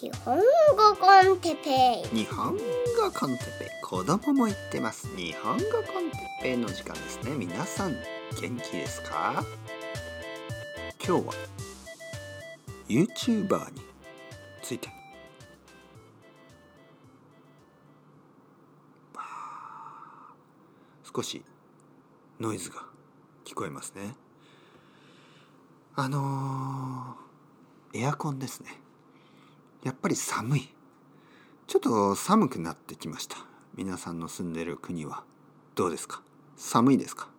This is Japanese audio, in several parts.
日本語コンテペイ。日本語コンテペイ。子供も言ってます。日本語コンテペイの時間ですね。皆さん元気ですか？今日は YouTuber について。少しノイズが聞こえますね。あのー、エアコンですね。やっぱり寒い。ちょっと寒くなってきました。皆さんの住んでる国はどうですか？寒いですか？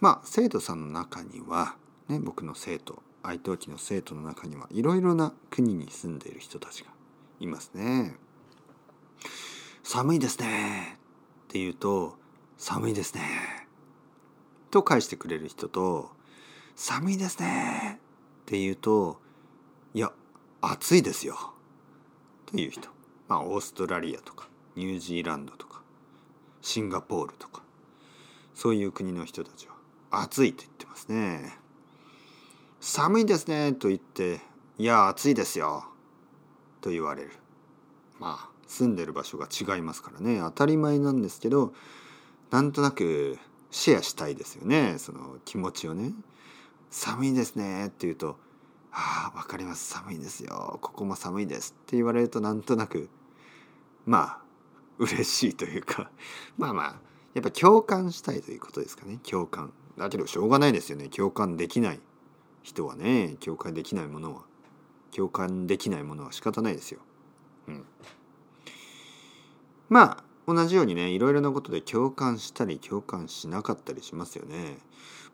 まあ生徒さんの中にはね僕の生徒愛登記の生徒の中にはいろいろな国に住んでいる人たちがいますね。寒いですね。って言うと寒いですね。と返してくれる人と寒いですね。って言うといや暑いですよ。という人。まあオーストラリアとかニュージーランドとかシンガポールとか。そういう国の人たちは暑いと言ってますね。寒いですねと言っていや暑いですよと言われる。まあ住んでる場所が違いますからね。当たり前なんですけどなんとなくシェアしたいですよね。その気持ちをね。寒いですねって言うと「あ分かります。寒いんですよ。ここも寒いです」って言われるとなんとなくまあ嬉しいというか。まあまあやっぱ共感したいということですかね。共感。だけどしょうがないですよね。共感できない人はね。共感できないものは。共感できないものは仕方ないですよ。うん、まあ同じようにねいろいろなことで共感したり共感しなかったりしますよね。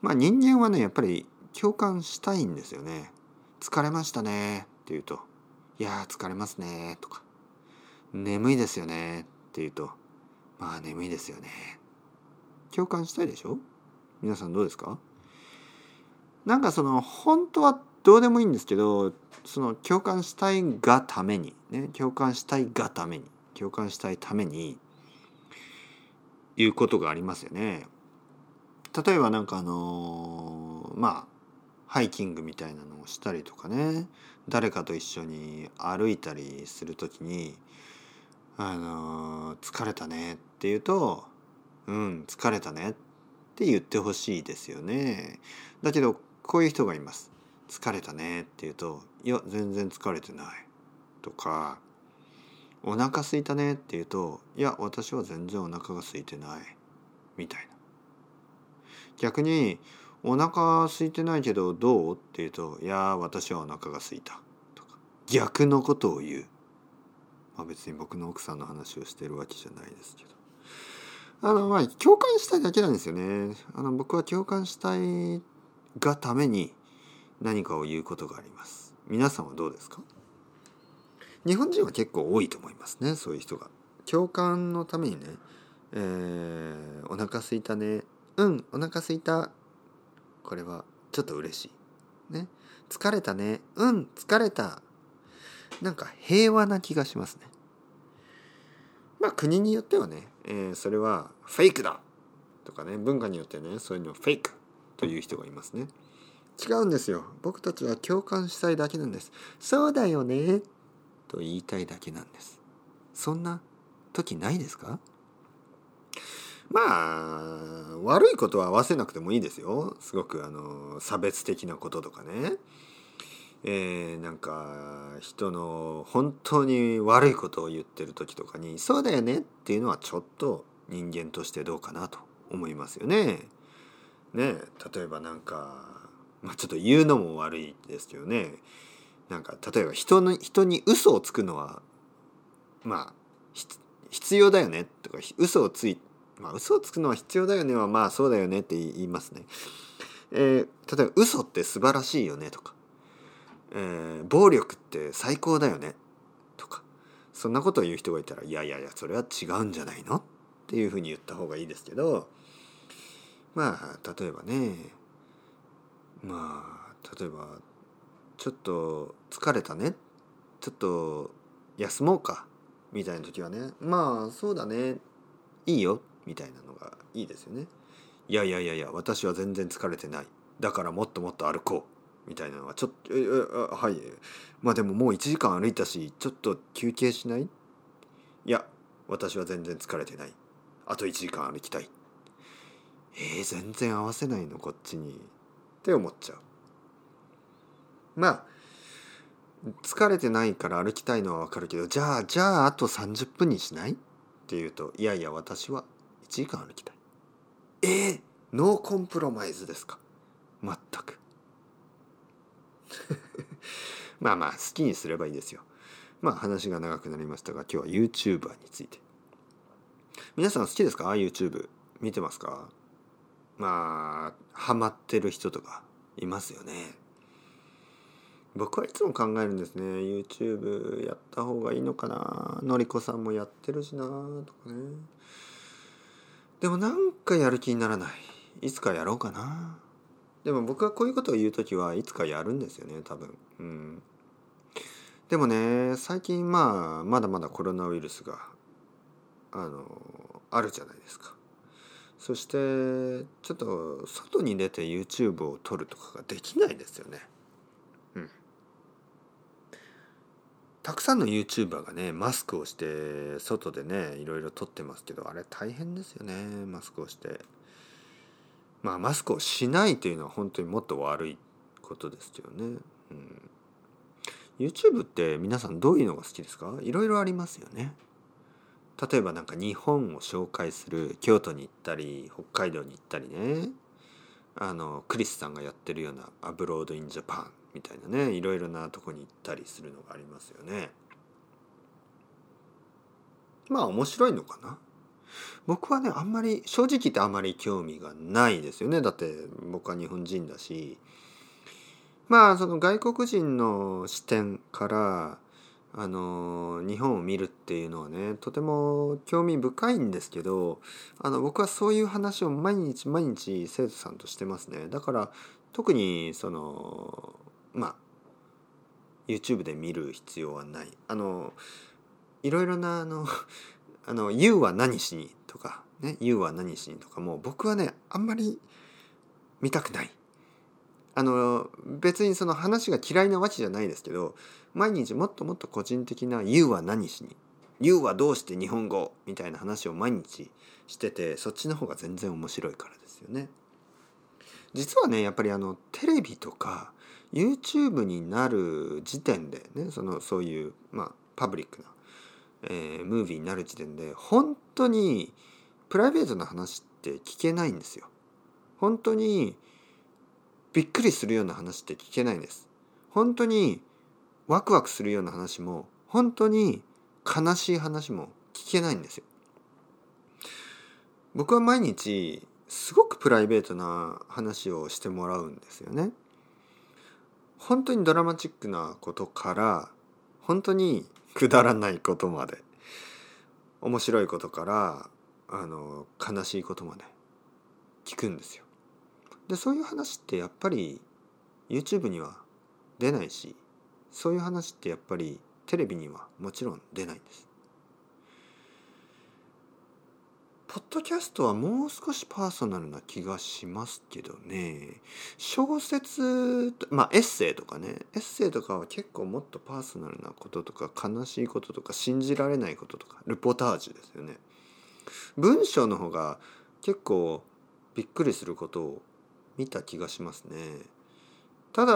まあ人間はねやっぱり共感したいんですよね。疲れましたね。って言うと「いや疲れますね」とか「眠いですよね」って言うと「まあ眠いですよね」共感したいでしょ？皆さんどうですか？なんかその本当はどうでもいいんですけどその共感したいがためにね共感したいがために共感したいためにいうことがありますよね。例えばなんかあの、まあハイキングみたいなのをしたりとかね誰かと一緒に歩いたりする時に「あのー、疲れたね」って言うと「うん疲れたね」って言ってほしいですよね。だけどこういう人がいます。疲れたねって言うと「いや全然疲れてない」とかお腹すいたねって言うと、いや、私は全然お腹が空いてない。みたいな。逆に、お腹空いてないけどどう？って言うと、いや、私はお腹が空いた。とか、逆のことを言う。まあ別に僕の奥さんの話をしてるわけじゃないですけど。あの、まあ、共感したいだけなんですよね。あの、僕は共感したいがために何かを言うことがあります。皆さんはどうですか？日本人は結構多いと思いますねそういう人が。共感のためにね「えー、お腹すいたねうんお腹すいた」これはちょっと嬉しい。ね疲れたねうん疲れたなんか平和な気がしますね。まあ国によってはね、えー、それはフェイクだとかね文化によってねそういうのフェイクという人がいますね。違うんですよ。僕たちは共感したいだけなんです。そうだよねと言いたいだけなんですそんな時ないですか？まあ悪いことは合わせなくてもいいですよ。すごくあの差別的なこととかね。えー、なんか人の本当に悪いことを言ってる時とかに「そうだよね」っていうのはちょっと人間としてどうかなと思いますよね。ね例えばなんか、まあ、ちょっと言うのも悪いですけどね。なんか例えば人の人に嘘をつくのはまあ必要だよねとか嘘をついまあ嘘をつくのは必要だよねはまあそうだよねって言いますね。えー、例えば嘘って素晴らしいよねとか、えー、暴力って最高だよねとか。そんなことを言う人がいたらいやいやいやそれは違うんじゃないのっていうふうに言った方がいいですけど。まあ例えばねまあ例えばちょっと疲れたね。ちょっと休もうか。みたいな時はねまあそうだね。いいよ。みたいなのがいいですよね。いやいやいやいや私は全然疲れてない。だからもっともっと歩こう。みたいなのはちょっとはい。まあでももう1時間歩いたしちょっと休憩しない？いや私は全然疲れてない。あと1時間歩きたい。えー、全然合わせないのこっちに。って思っちゃう。まあ疲れてないから歩きたいのはわかるけどじゃあじゃああと30分にしない？って言うといやいや私は1時間歩きたい。えー、 no compromise ですか？全く。まあまあ好きにすればいいですよ。まあ話が長くなりましたが今日は YouTuber について。皆さん好きですか？YouTube 見てますか？まあハマってる人とかいますよね。僕はいつも考えるんですね。YouTube やった方がいいのかな？のりこさんもやってるしなとかね。でもなんかやる気にならない。いつかやろうかな。でも僕はこういうことを言う時はいつかやるんですよね多分。うん。でもね最近まあまだまだコロナウイルスがあのあるじゃないですか。そしてちょっと外に出て YouTube を撮るとかができないですよねうんたくさんの YouTuber がねマスクをして外でねいろいろ撮ってますけどあれ大変ですよねマスクをして。まあマスクをしないというのは本当にもっと悪いことですよね、うん、YouTube って皆さんどういうのが好きですか？いろいろありますよね。例えばなんか日本を紹介する京都に行ったり北海道に行ったりね。あのクリスさんがやってるような「 Abroad in Japan」みたいなねいろいろなとこに行ったりするのがありますよね。まあ面白いのかな？僕はねあんまり正直言ってあまり興味がないですよね。だって僕は日本人だし。まあその外国人の視点からあの日本を見るっていうのはねとても興味深いんですけどあの僕はそういう話を毎日毎日生徒さんとしてますね。だから特にそのまあ YouTube で見る必要はないあのいろいろなあの「あの You は何しに」とかね「You は何しに」とかも僕はねあんまり見たくないあの別にその話が嫌いなわけじゃないですけど毎日もっともっと個人的な「You は何しに」「You はどうして日本語」みたいな話を毎日しててそっちの方が全然面白いからですよね。実はねやっぱりあのテレビとか YouTube になる時点でねそのそういうまあパブリックな、えー、ムービーになる時点で本当にプライベートな話って聞けないんですよ。本当にびっくりするような話って聞けないんです。本当にワクワクするような話も本当に悲しい話も聞けないんですよ。僕は毎日すごくプライベートな話をしてもらうんですよね。本当にドラマチックなことから本当にくだらないことまで面白いことからあの悲しいことまで聞くんですよ。でそういう話ってやっぱり YouTube には出ないしそういう話ってやっぱりテレビにはもちろん出ないんです。ポッドキャストはもう少しパーソナルな気がしますけどね。小説まあエッセイとかね。エッセイとかは結構もっとパーソナルなこととか悲しいこととか信じられないこととかルポタージュですよね。文章の方が結構びっくりすることを見た気がしますね。ただ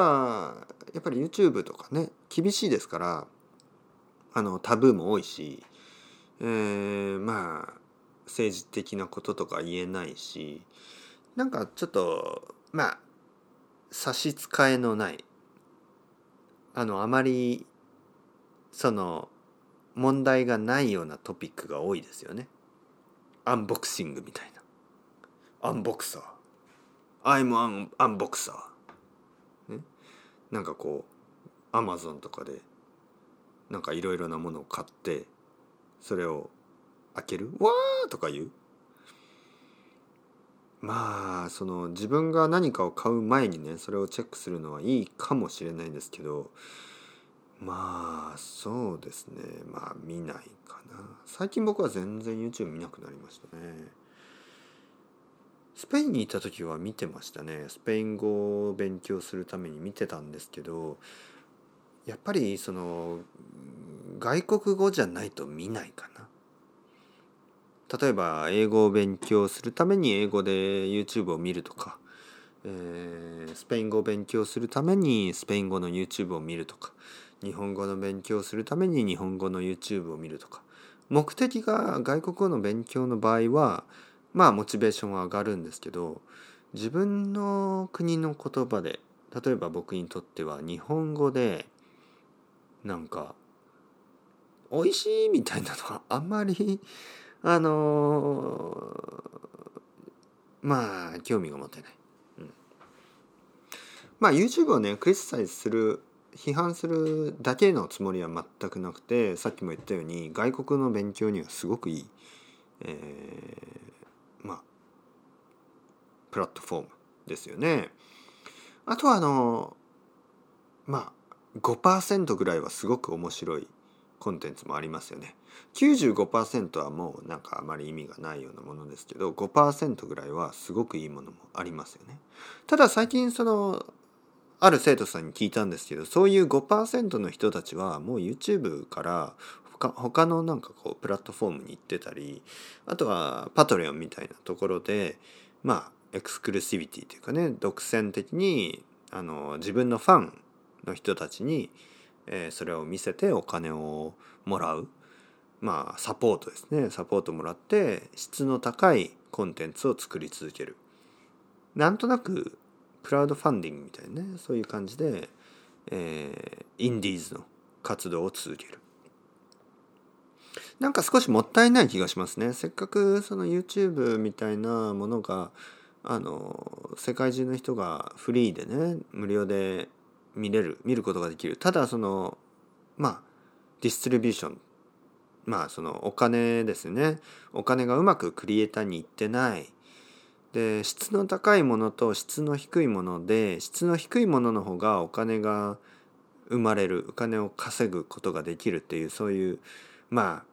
やっぱり YouTube とかね厳しいですからあのタブーも多いし、えー、まあ政治的なこととか言えないしなんかちょっとまあ差し支えのないあのあまりその問題がないようなトピックが多いですよね。アンボクシングみたいな。アンボクサー。I'm an アンボクサー。ね。なんかこうアマゾンとかでなんかいろいろなものを買ってそれを開ける？わーとか言う？まあその自分が何かを買う前にねそれをチェックするのはいいかもしれないんですけどまあそうですね。まあ見ないかな。最近僕は全然 YouTube 見なくなりましたね。スペインにいた時は見てましたね。スペイン語を勉強するために見てたんですけどやっぱりその外国語じゃないと見ないかな。例えば英語を勉強するために英語で YouTube を見るとか、えー、スペイン語を勉強するためにスペイン語の YouTube を見るとか日本語の勉強するために日本語の YouTube を見るとか目的が外国語の勉強の場合はまあモチベーションは上がるんですけど自分の国の言葉で例えば僕にとっては日本語でなんか美味しいみたいなのはあんまりあのー、まあ興味が持てない。うん、まあ YouTube をねクリスサイズする批判するだけのつもりは全くなくてさっきも言ったように外国の勉強にはすごくいい、えー、まあプラットフォームですよね。あとはあのまあ5%ぐらいはすごく面白いコンテンツもありますよね。95%はもうなんかあまり意味がないようなものですけど5%ぐらいはすごくいいものもありますよね。ただ最近そのある生徒さんに聞いたんですけどそういう5%の人たちはもう YouTube から他他のなんかこうプラットフォームに行ってたりあとはパトレオンみたいなところでまあエクスクルシビティというかね独占的にあの自分のファンの人たちに、え、それを見せてお金をもらう。まあサポートですね。サポートもらって質の高いコンテンツを作り続ける。なんとなくクラウドファンディングみたいなねそういう感じで、えー、インディーズの活動を続ける。なんか少しもったいない気がしますね。せっかくその YouTube みたいなものがあの世界中の人がフリーでね無料で見れる見ることができる。ただそのまあディストリビューション。まあそのお金ですね。お金がうまくクリエイターにいってない。で質の高いものと質の低いもので質の低いものの方がお金が生まれる。お金を稼ぐことができるっていうそういうまあ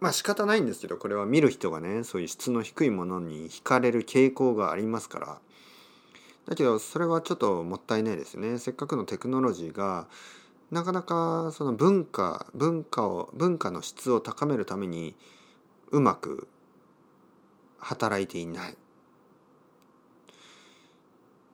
まあ仕方ないんですけどこれは見る人がねそういう質の低いものに惹かれる傾向がありますから。だけどそれはちょっともったいないですね。せっかくのテクノロジーがなかなかその文化文化を文化の質を高めるためにうまく働いていない。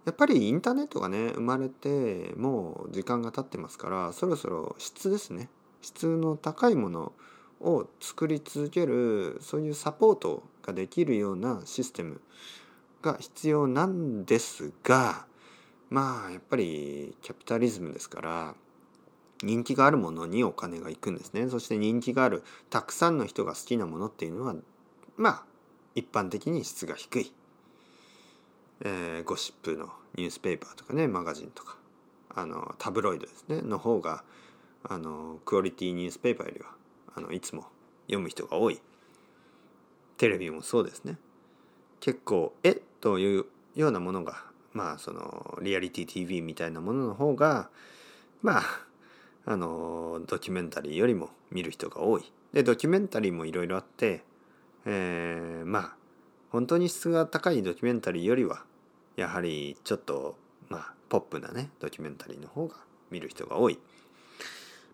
やっぱりインターネットがね生まれてもう時間が経ってますからそろそろ質ですね。質の高いものを作り続けるそういうサポートができるようなシステム。が必要なんですがまあやっぱりキャピタリズムですから人気があるものにお金がいくんですね。そして人気があるたくさんの人が好きなものっていうのはまあ一般的に質が低い、えー、ゴシップのニュースペーパーとかねマガジンとかあのタブロイドですね。の方があのクオリティニュースペーパーよりはあのいつも読む人が多い。テレビもそうですね。結構え？というようなものがまあそのリアリティ TV みたいなものの方がまああのドキュメンタリーよりも見る人が多い。でドキュメンタリーもいろいろあって、えー、まあ本当に質が高いドキュメンタリーよりはやはりちょっとまあポップなねドキュメンタリーの方が見る人が多い。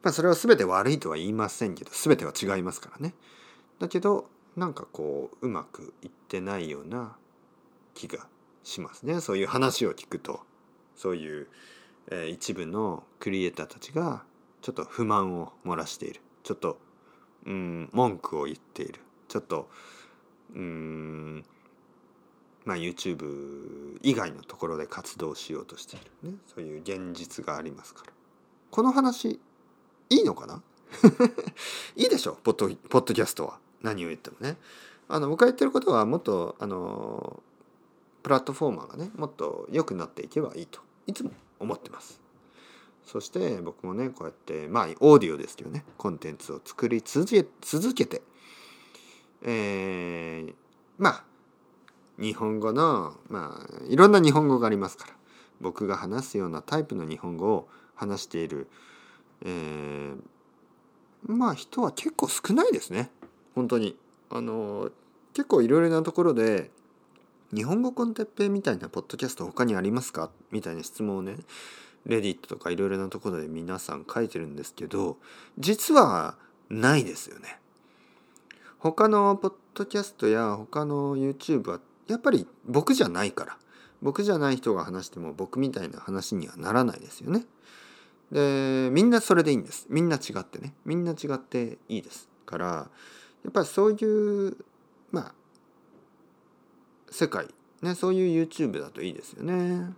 まあそれは全て悪いとは言いませんけど全ては違いますからね。だけどなんかこううまくいってないような気がしますね。そういう話を聞くと。そういう、えー、一部のクリエイターたちがちょっと不満を漏らしている。ちょっとうん文句を言っている。ちょっとうんまあ YouTube 以外のところで活動しようとしているね。そういう現実がありますから。この話いいのかな？いいでしょ？ポッドポッドキャストは。何を言ってもね。あの僕が言ってることはもっとあのプラットフォーマーがねもっと良くなっていけばいいといつも思ってます。そして僕もねこうやってまあオーディオですけどねコンテンツを作り続け続けてえー、まあ日本語のまあいろんな日本語がありますから僕が話すようなタイプの日本語を話している、えー、まあ人は結構少ないですね。本当に。あの結構いろいろなところで日本語コンテッペイみたいなポッドキャスト他にありますか？みたいな質問をねレディットとかいろいろなところで皆さん書いてるんですけど実はないですよね。他のポッドキャストや他の YouTube はやっぱり僕じゃないから僕じゃない人が話しても僕みたいな話にはならないですよね。でみんなそれでいいんですみんな違ってねみんな違っていいですからやっぱりそういうまあ世界ねそういう YouTube だといいですよね。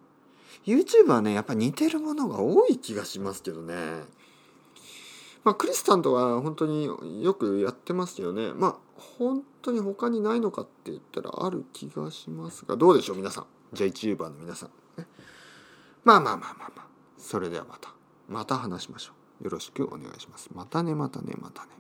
YouTube はねやっぱ似てるものが多い気がしますけどね。まあクリスタンとは本当によくやってますよね。まあ本当に他にないのかって言ったらある気がしますがどうでしょう皆さん。じゃあ YouTuber の皆さん、ね、まあまあまあまあまあ。それではまた。また話しましょう。よろしくお願いします。またねまたねまたね。